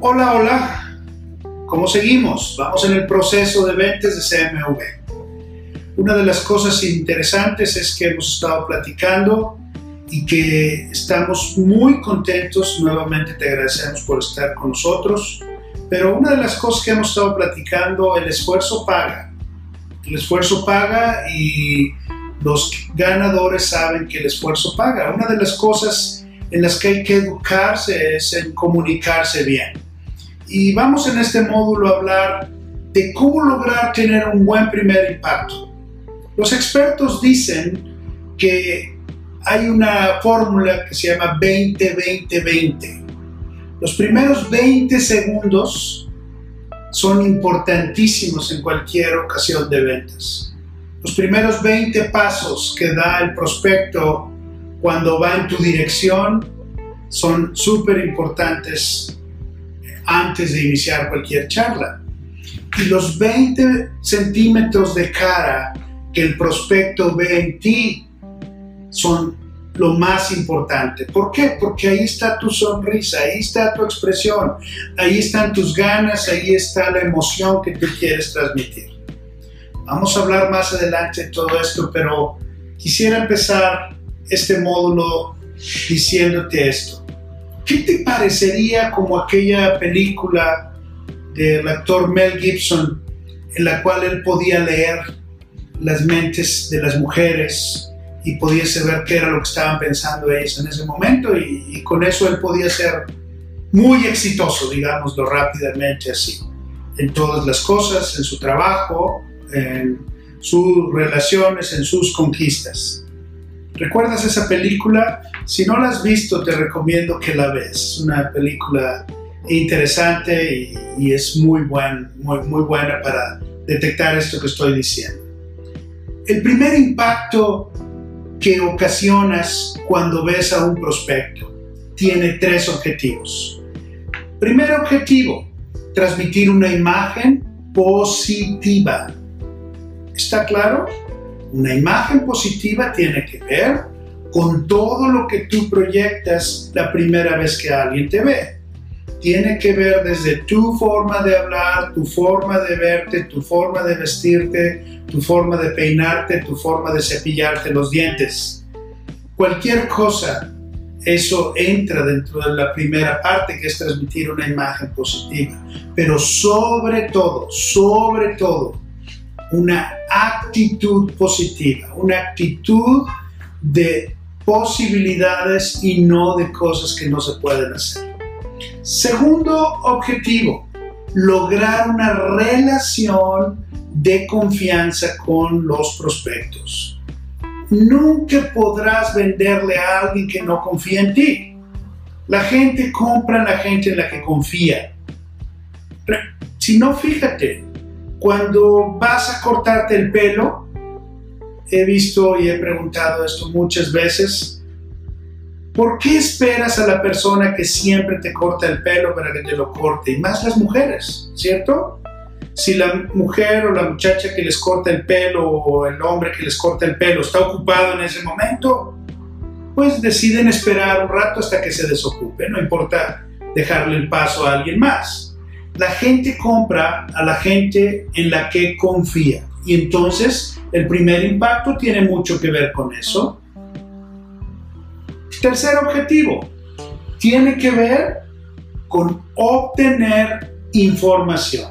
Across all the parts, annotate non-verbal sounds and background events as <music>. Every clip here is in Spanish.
Hola, hola. ¿Cómo seguimos? Vamos en el proceso de ventas de CMV. Una de las cosas interesantes es que hemos estado platicando y que estamos muy contentos. Nuevamente te agradecemos por estar con nosotros. Pero una de las cosas que hemos estado platicando, el esfuerzo paga. El esfuerzo paga y los ganadores saben que el esfuerzo paga. Una de las cosas en las que hay que educarse es en comunicarse bien y vamos en este módulo a hablar de cómo lograr tener un buen primer impacto. Los expertos dicen que hay una fórmula que se llama 20-20-20. Los primeros 20 segundos son importantísimos en cualquier ocasión de ventas. Los primeros 20 pasos que da el prospecto cuando va en tu dirección son súper importantes antes de iniciar cualquier charla. Y los 20 centímetros de cara que el prospecto ve en ti son lo más importante. ¿Por qué? Porque ahí está tu sonrisa, ahí está tu expresión, ahí están tus ganas, ahí está la emoción que tú quieres transmitir. Vamos a hablar más adelante de todo esto, pero quisiera empezar este módulo diciéndote esto. ¿Qué te parecería como aquella película del actor Mel Gibson en la cual él podía leer las mentes de las mujeres y podía saber qué era lo que estaban pensando ellas en ese momento y, con eso él podía ser muy exitoso, digámoslo rápidamente así, en todas las cosas, en su trabajo, en sus relaciones, en sus conquistas. ¿Recuerdas esa película? Si no la has visto, te recomiendo que la ves. Es una película interesante y, es muy, buen, muy, muy buena para detectar esto que estoy diciendo. El primer impacto que ocasionas cuando ves a un prospecto tiene tres objetivos. Primer objetivo, transmitir una imagen positiva. ¿Está claro? Una imagen positiva tiene que ver con todo lo que tú proyectas la primera vez que alguien te ve. Tiene que ver desde tu forma de hablar, tu forma de verte, tu forma de vestirte, tu forma de peinarte, tu forma de cepillarte los dientes. Cualquier cosa, eso entra dentro de la primera parte que es transmitir una imagen positiva. Pero sobre todo, sobre todo, una actitud positiva, una actitud de posibilidades y no de cosas que no se pueden hacer. Segundo objetivo, lograr una relación de confianza con los prospectos. Nunca podrás venderle a alguien que no confía en ti. La gente compra a la gente en la que confía. Si no, fíjate, cuando vas a cortarte el pelo, he visto y he preguntado esto muchas veces, ¿por qué esperas a la persona que siempre te corta el pelo para que te lo corte? Y más las mujeres, ¿cierto? Si la mujer o la muchacha que les corta el pelo o el hombre que les corta el pelo está ocupado en ese momento, pues deciden esperar un rato hasta que se desocupe, no importa dejarle el paso a alguien más la gente compra a la gente en la que confía. Y entonces el primer impacto tiene mucho que ver con eso. Tercer objetivo, tiene que ver con obtener información.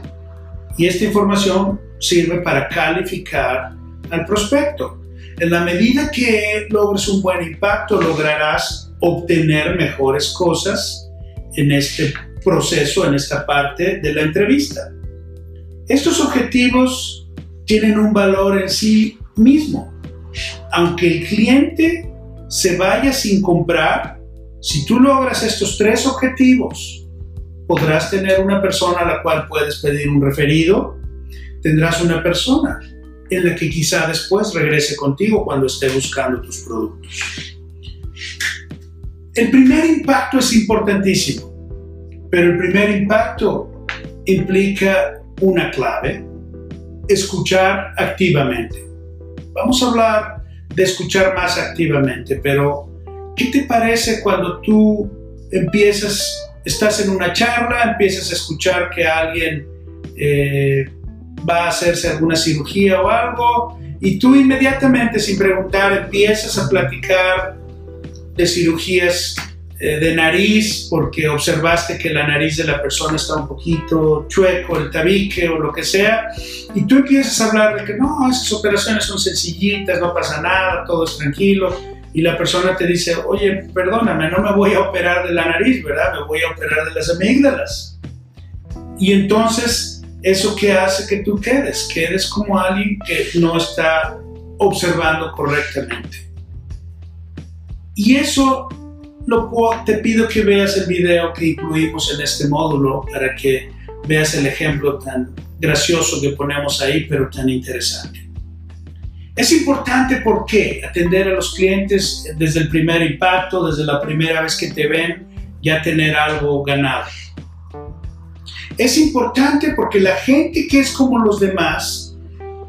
Y esta información sirve para calificar al prospecto. En la medida que logres un buen impacto, lograrás obtener mejores cosas en este proceso en esta parte de la entrevista. Estos objetivos tienen un valor en sí mismo. aunque el cliente se vaya sin comprar, si tú logras estos tres objetivos, podrás tener una persona a la cual puedes pedir un referido, tendrás una persona en la que quizá después regrese contigo cuando esté buscando tus productos. El primer impacto es importantísimo, pero el primer impacto implica una clave, escuchar activamente. Vamos a hablar de escuchar más activamente, pero ¿qué te parece cuando tú empiezas, estás en una charla, empiezas a escuchar que alguien eh, va a hacerse alguna cirugía o algo, y tú inmediatamente, sin preguntar, empiezas a platicar de cirugías eh, de nariz porque observaste que la nariz de la persona está un poquito chueco, el tabique o lo que sea, y tú empiezas a hablar de que no, esas operaciones son sencillitas, no pasa nada, todo es tranquilo, y la persona te dice, oye, perdóname, no me voy a operar de la nariz, ¿verdad? Me voy a operar de las amígdalas. Y entonces, ¿eso qué hace que tú quedes? Quedes como alguien que no está observando correctamente. Y eso lo, te pido que veas el video que incluimos en este módulo para que veas el ejemplo tan gracioso que ponemos ahí, pero tan interesante. Es importante porque atender a los clientes desde el primer impacto, desde la primera vez que te ven, ya tener algo ganado. Es importante porque la gente que es como los demás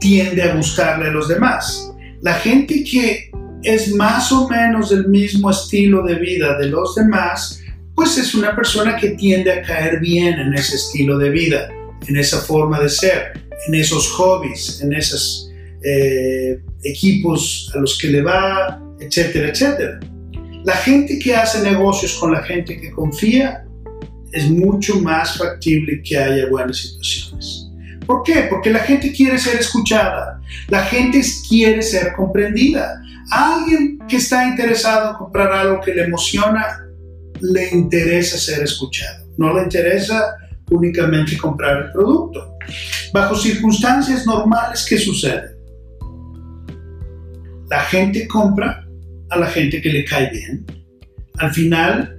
tiende a gustarle a los demás. La gente que es más o menos del mismo estilo de vida de los demás, pues es una persona que tiende a caer bien en ese estilo de vida, en esa forma de ser, en esos hobbies, en esos eh, equipos a los que le va, etcétera, etcétera. La gente que hace negocios con la gente que confía es mucho más factible que haya buenas situaciones. ¿Por qué? Porque la gente quiere ser escuchada, la gente quiere ser comprendida, alguien que está interesado en comprar algo que le emociona, le interesa ser escuchado. No le interesa únicamente comprar el producto. Bajo circunstancias normales, ¿qué sucede? La gente compra a la gente que le cae bien. Al final,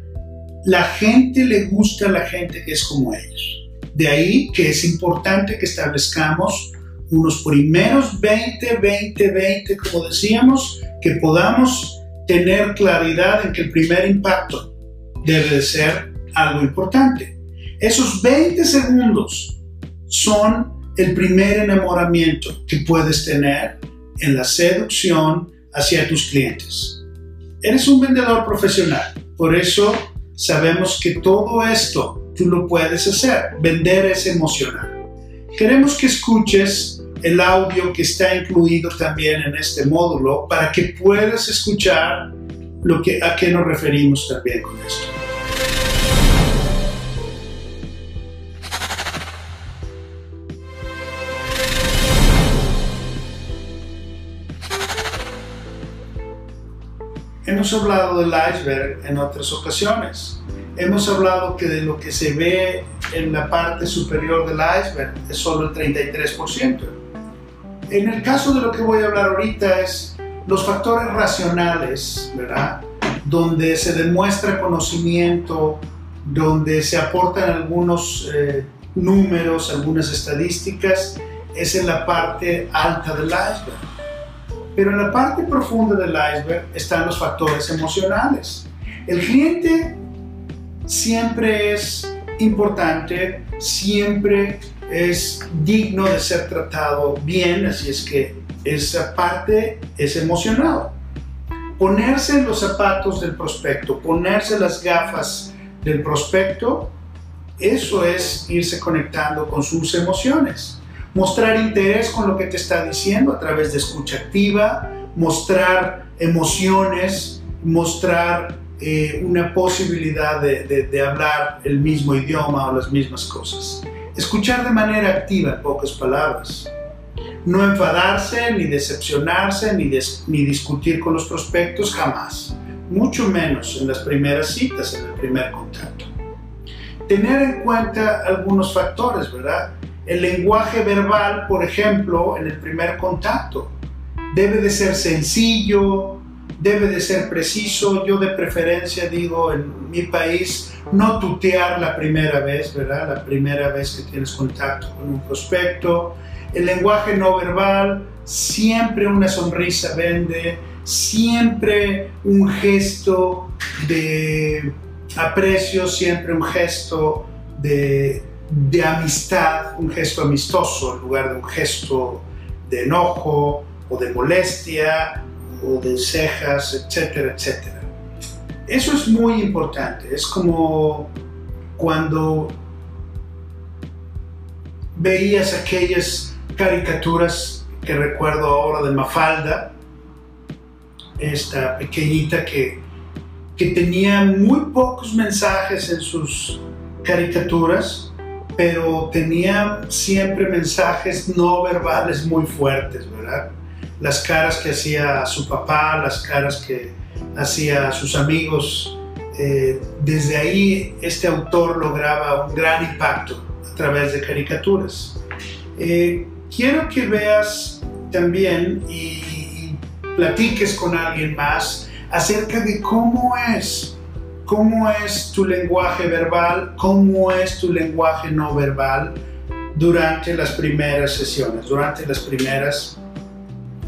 la gente le gusta a la gente que es como ellos. De ahí que es importante que establezcamos unos primeros 20, 20, 20, como decíamos, que podamos tener claridad en que el primer impacto debe de ser algo importante. Esos 20 segundos son el primer enamoramiento que puedes tener en la seducción hacia tus clientes. Eres un vendedor profesional, por eso sabemos que todo esto tú lo puedes hacer. Vender es emocional. Queremos que escuches el audio que está incluido también en este módulo para que puedas escuchar lo que, a qué nos referimos también con esto. Hemos hablado del iceberg en otras ocasiones. Hemos hablado que de lo que se ve en la parte superior del iceberg es solo el 33%. En el caso de lo que voy a hablar ahorita es los factores racionales, ¿verdad? Donde se demuestra conocimiento, donde se aportan algunos eh, números, algunas estadísticas, es en la parte alta del iceberg. Pero en la parte profunda del iceberg están los factores emocionales. El cliente siempre es importante, siempre es digno de ser tratado bien, así es que esa parte es emocional. Ponerse en los zapatos del prospecto, ponerse las gafas del prospecto, eso es irse conectando con sus emociones. Mostrar interés con lo que te está diciendo a través de escucha activa, mostrar emociones, mostrar eh, una posibilidad de hablar el mismo idioma o las mismas cosas. Escuchar de manera activa, en pocas palabras. No enfadarse, ni decepcionarse, ni, ni discutir con los prospectos, jamás. Mucho menos en las primeras citas, en el primer contacto. Tener en cuenta algunos factores, ¿verdad? El lenguaje verbal, por ejemplo, en el primer contacto. debe de ser sencillo, debe de ser preciso. Yo de preferencia digo en mi país, no tutear la primera vez, ¿verdad? La primera vez que tienes contacto con un prospecto. El lenguaje no verbal, siempre una sonrisa vende, siempre un gesto de aprecio, siempre un gesto de, de amistad, un gesto amistoso en lugar de un gesto de enojo o de molestia o de cejas, etcétera, etcétera. Eso es muy importante. Es como cuando veías aquellas caricaturas que recuerdo ahora de Mafalda, esta pequeñita que, que tenía muy pocos mensajes en sus caricaturas, pero tenía siempre mensajes no verbales muy fuertes, ¿verdad? Las caras que hacía su papá, las caras que hacía sus amigos, eh, desde ahí este autor lograba un gran impacto a través de caricaturas. Eh, quiero que veas también y, platiques con alguien más acerca de cómo es, cómo es tu lenguaje verbal, cómo es tu lenguaje no verbal durante las primeras sesiones, durante las primeras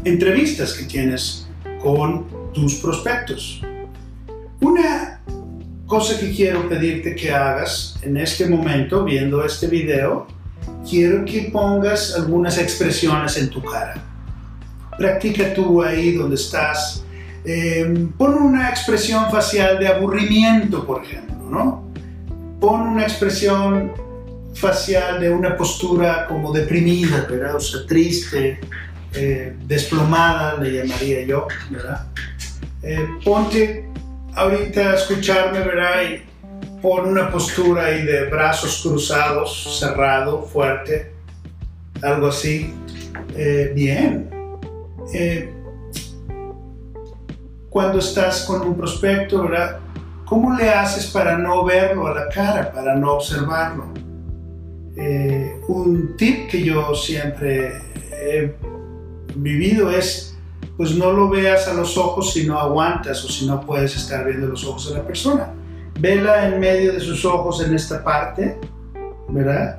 entrevistas que tienes con tus prospectos. Una cosa que quiero pedirte que hagas en este momento, viendo este video, quiero que pongas algunas expresiones en tu cara. Practica tú ahí donde estás. Eh, pon una expresión facial de aburrimiento, por ejemplo, ¿no? Pon una expresión facial de una postura como deprimida, ¿verdad? O sea, triste, eh, desplomada, le llamaría yo, ¿verdad? Eh, ponte ahorita a escucharme, ¿verdad? Y pon una postura ahí de brazos cruzados, cerrado, fuerte, algo así. Eh, bien. cuando estás con un prospecto, ¿verdad? ¿Cómo le haces para no verlo a la cara, para no observarlo? un tip que yo siempre he vivido es, pues no lo veas a los ojos si no aguantas o si no puedes estar viendo los ojos de la persona. Vela en medio de sus ojos en esta parte, ¿verdad?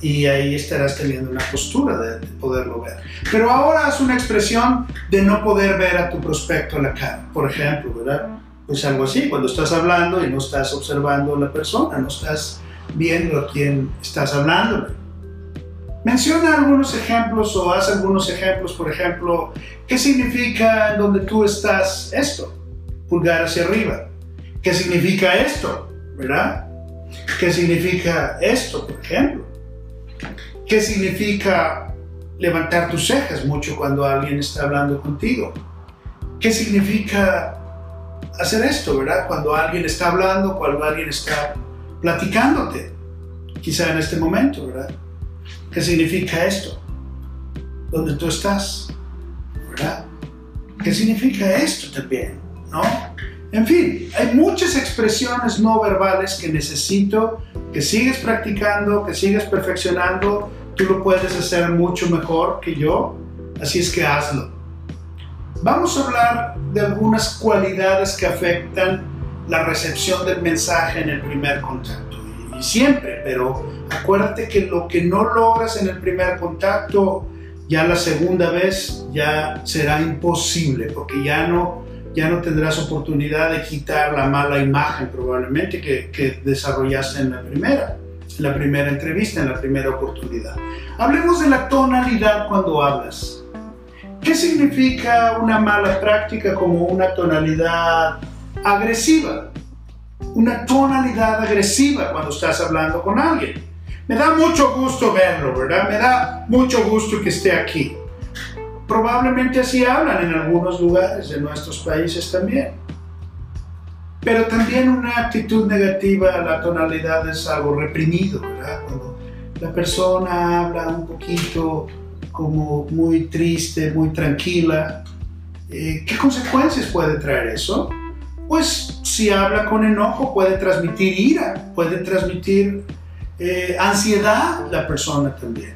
Y ahí estarás teniendo una postura de, poderlo ver. Pero ahora haz una expresión de no poder ver a tu prospecto a la cara, por ejemplo, ¿verdad? Pues algo así, cuando estás hablando y no estás observando a la persona, no estás viendo a quién estás hablando. Menciona algunos ejemplos o haz algunos ejemplos, por ejemplo, ¿qué significa en donde tú estás esto? Pulgar hacia arriba. ¿Qué significa esto? ¿Verdad? ¿Qué significa esto, por ejemplo? ¿Qué significa levantar tus cejas mucho cuando alguien está hablando contigo? ¿Qué significa hacer esto, verdad? Cuando alguien está hablando, cuando alguien está platicándote, quizá en este momento, ¿verdad? ¿Qué significa esto? Donde tú estás, ¿verdad? ¿Qué significa esto también? ¿No? En fin, hay muchas expresiones no verbales que necesito que sigas practicando, que sigas perfeccionando. Tú lo puedes hacer mucho mejor que yo, así es que hazlo. Vamos a hablar de algunas cualidades que afectan la recepción del mensaje en el primer contacto. Siempre, pero acuérdate que lo que no logras en el primer contacto, ya la segunda vez ya será imposible, porque ya no, ya no tendrás oportunidad de quitar la mala imagen probablemente que, que desarrollaste en la primera, en la primera entrevista, en la primera oportunidad. Hablemos de la tonalidad cuando hablas. ¿Qué significa una mala práctica como una tonalidad agresiva? Una tonalidad agresiva cuando estás hablando con alguien. Me da mucho gusto verlo, ¿verdad? Me da mucho gusto que esté aquí. Probablemente así hablan en algunos lugares de nuestros países también. Pero también una actitud negativa la tonalidad es algo reprimido, ¿verdad? Cuando la persona habla un poquito como muy triste, muy tranquila, eh, ¿qué consecuencias puede traer eso? Pues si habla con enojo puede transmitir ira, puede transmitir eh, ansiedad la persona también.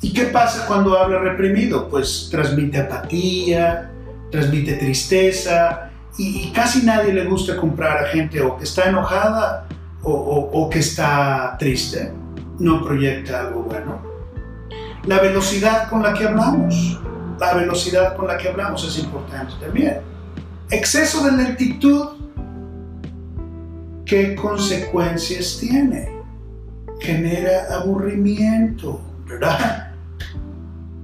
¿Y qué pasa cuando habla reprimido? Pues transmite apatía, transmite tristeza y, casi nadie le gusta comprar a gente o que está enojada o, o que está triste. No proyecta algo bueno. La velocidad con la que hablamos, la velocidad con la que hablamos es importante también. Exceso de lentitud, ¿qué consecuencias tiene? Genera aburrimiento, ¿verdad?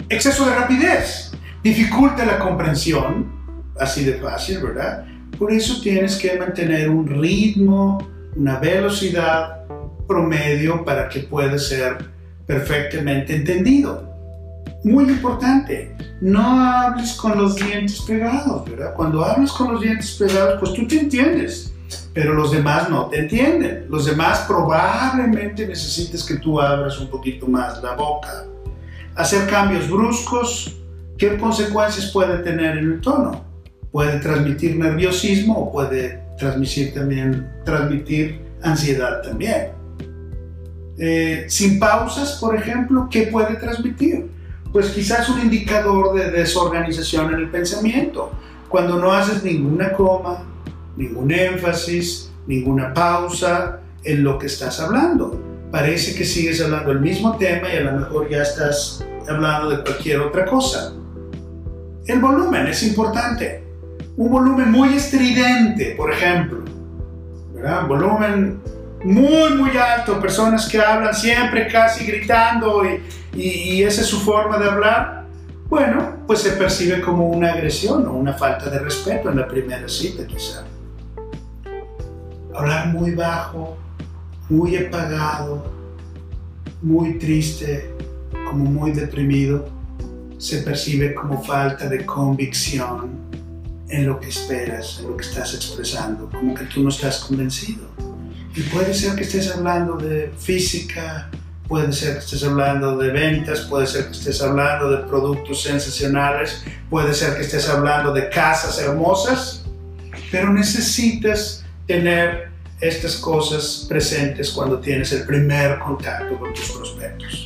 Exceso de rapidez dificulta la comprensión, así de fácil, ¿verdad? Por eso tienes que mantener un ritmo, una velocidad promedio para que pueda ser perfectamente entendido. Muy importante, no hables con los dientes pegados, ¿verdad? Cuando hablas con los dientes pegados, pues tú te entiendes, pero los demás no te entienden. Los demás probablemente necesites que tú abras un poquito más la boca. Hacer cambios bruscos, ¿qué consecuencias puede tener en el tono? Puede transmitir nerviosismo o puede transmitir también transmitir ansiedad también. Eh, sin pausas, por ejemplo, ¿qué puede transmitir? Pues quizás un indicador de desorganización en el pensamiento. Cuando no haces ninguna coma, ningún énfasis, ninguna pausa en lo que estás hablando. Parece que sigues hablando el mismo tema y a lo mejor ya estás hablando de cualquier otra cosa. El volumen es importante. Un volumen muy estridente, por ejemplo. ¿verdad? Volumen muy, muy alto, personas que hablan siempre casi gritando y, y, esa es su forma de hablar, bueno, pues se percibe como una agresión o una falta de respeto en la primera cita quizá. Hablar muy bajo, muy apagado, muy triste, como muy deprimido, se percibe como falta de convicción en lo que esperas, en lo que estás expresando, como que tú no estás convencido. Y puede ser que estés hablando de física, puede ser que estés hablando de ventas, puede ser que estés hablando de productos sensacionales, puede ser que estés hablando de casas hermosas, pero necesitas tener estas cosas presentes cuando tienes el primer contacto con tus prospectos.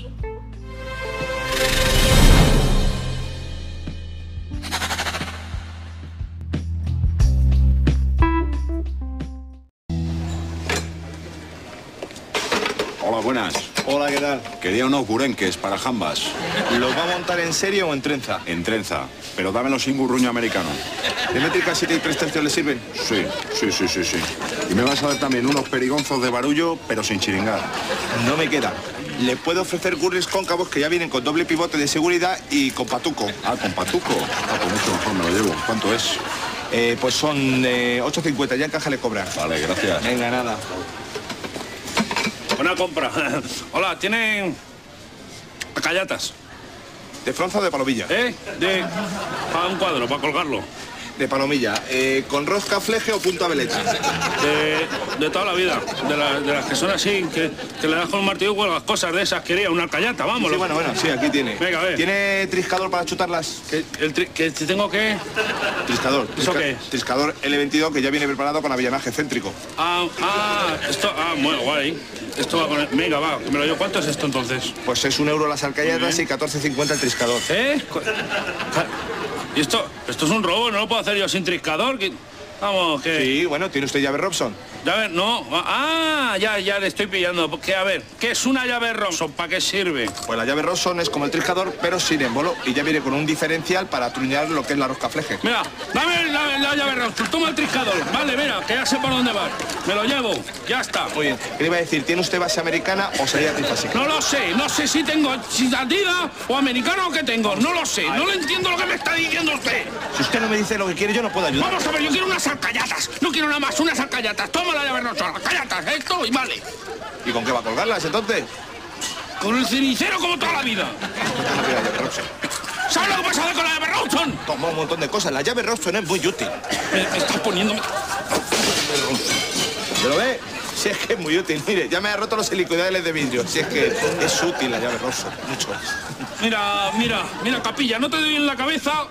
Tal? Quería unos gurenques para jambas. ¿Los va a montar en serio o en trenza? En trenza, pero dámelo sin burruño americano. ¿De métrica 7 y 3 tercios le sirven? Sí, sí, sí, sí, sí. Y me vas a dar también unos perigonzos de barullo, pero sin chiringar. No me queda. Le puedo ofrecer gurris cóncavos que ya vienen con doble pivote de seguridad y con patuco. Ah, con patuco. Ah, pues mucho mejor me lo llevo. ¿Cuánto es? Eh, pues son 8.50, ya en caja le cobran. Vale, gracias. Venga, nada. Una compra. <laughs> Hola, ¿tienen callatas? ¿De fronza o de palomilla? ¿Eh? De... Para un cuadro, para colgarlo. De palomilla. Eh, ¿Con rosca, fleje o punta veleta? De, de toda la vida. De, de, las que son así, que, que le das con un martillo y las cosas de esas. Quería una callata, vamos. Sí, bueno, bueno, sí, aquí tiene. Venga, a ver. ¿Tiene triscador para chutarlas? ¿Que, el que tengo qué? Triscador. ¿Eso qué es? Triscador L22 que ya viene preparado con avillanaje céntrico. Ah, ah, esto, ah, muy guay. Esto va con el... Venga, va, me lo llevo. ¿Cuánto es esto entonces? Pues es un euro las alcayatas y 14.50 el triscador. ¿Eh? ¿Y esto? Esto es un robo, no lo puedo hacer yo sin triscador. Vamos, que... Sí, bueno, ¿tiene usted llave Robson? Llave, no. Ah, ya, ya le estoy pillando. Que a ver, ¿qué es una llave Robson? ¿Para qué sirve? Pues la llave Robson es como el triscador, pero sin émbolo. Y ya viene con un diferencial para truñar lo que es la rosca fleje. Mira, dame la, llave Robson, toma el triscador. Vale, mira, que ya sé por dónde va. Me lo llevo, ya está. Muy bien. ¿Qué le iba a decir? ¿Tiene usted base americana o sería trifásica? No lo sé, no sé si tengo si o americano o qué tengo. No lo sé, no lo entiendo lo que me está diciendo usted. Si usted no me dice lo que quiere, yo no puedo ayudar. Vamos a ver, yo quiero unas alcayatas. No quiero nada más, unas alcayatas. Toma la llave Robson, alcayatas, esto y vale. ¿Y con qué va a colgarlas entonces? Con el cenicero como toda la vida. ¿Sabes lo que pasa con la llave Robson? Toma un montón de cosas. La llave Robson es muy útil. Me, me estás poniendo... ¿Me lo ve? Si es que es muy útil. Mire, ya me ha roto los helicoidales de vidrio. Si es que es útil la llave Robson. Mucho. Mira, mira, mira, capilla, no te doy en la cabeza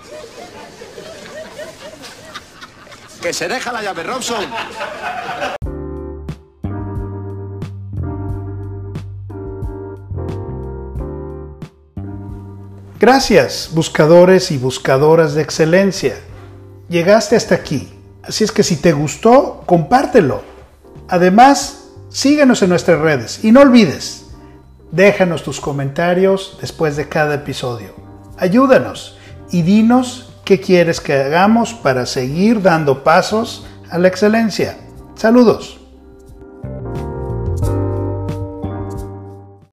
que se deja la llave Robson. Gracias, buscadores y buscadoras de excelencia. Llegaste hasta aquí. Así es que si te gustó, compártelo. Además, síguenos en nuestras redes y no olvides, déjanos tus comentarios después de cada episodio. Ayúdanos y dinos qué quieres que hagamos para seguir dando pasos a la excelencia. Saludos.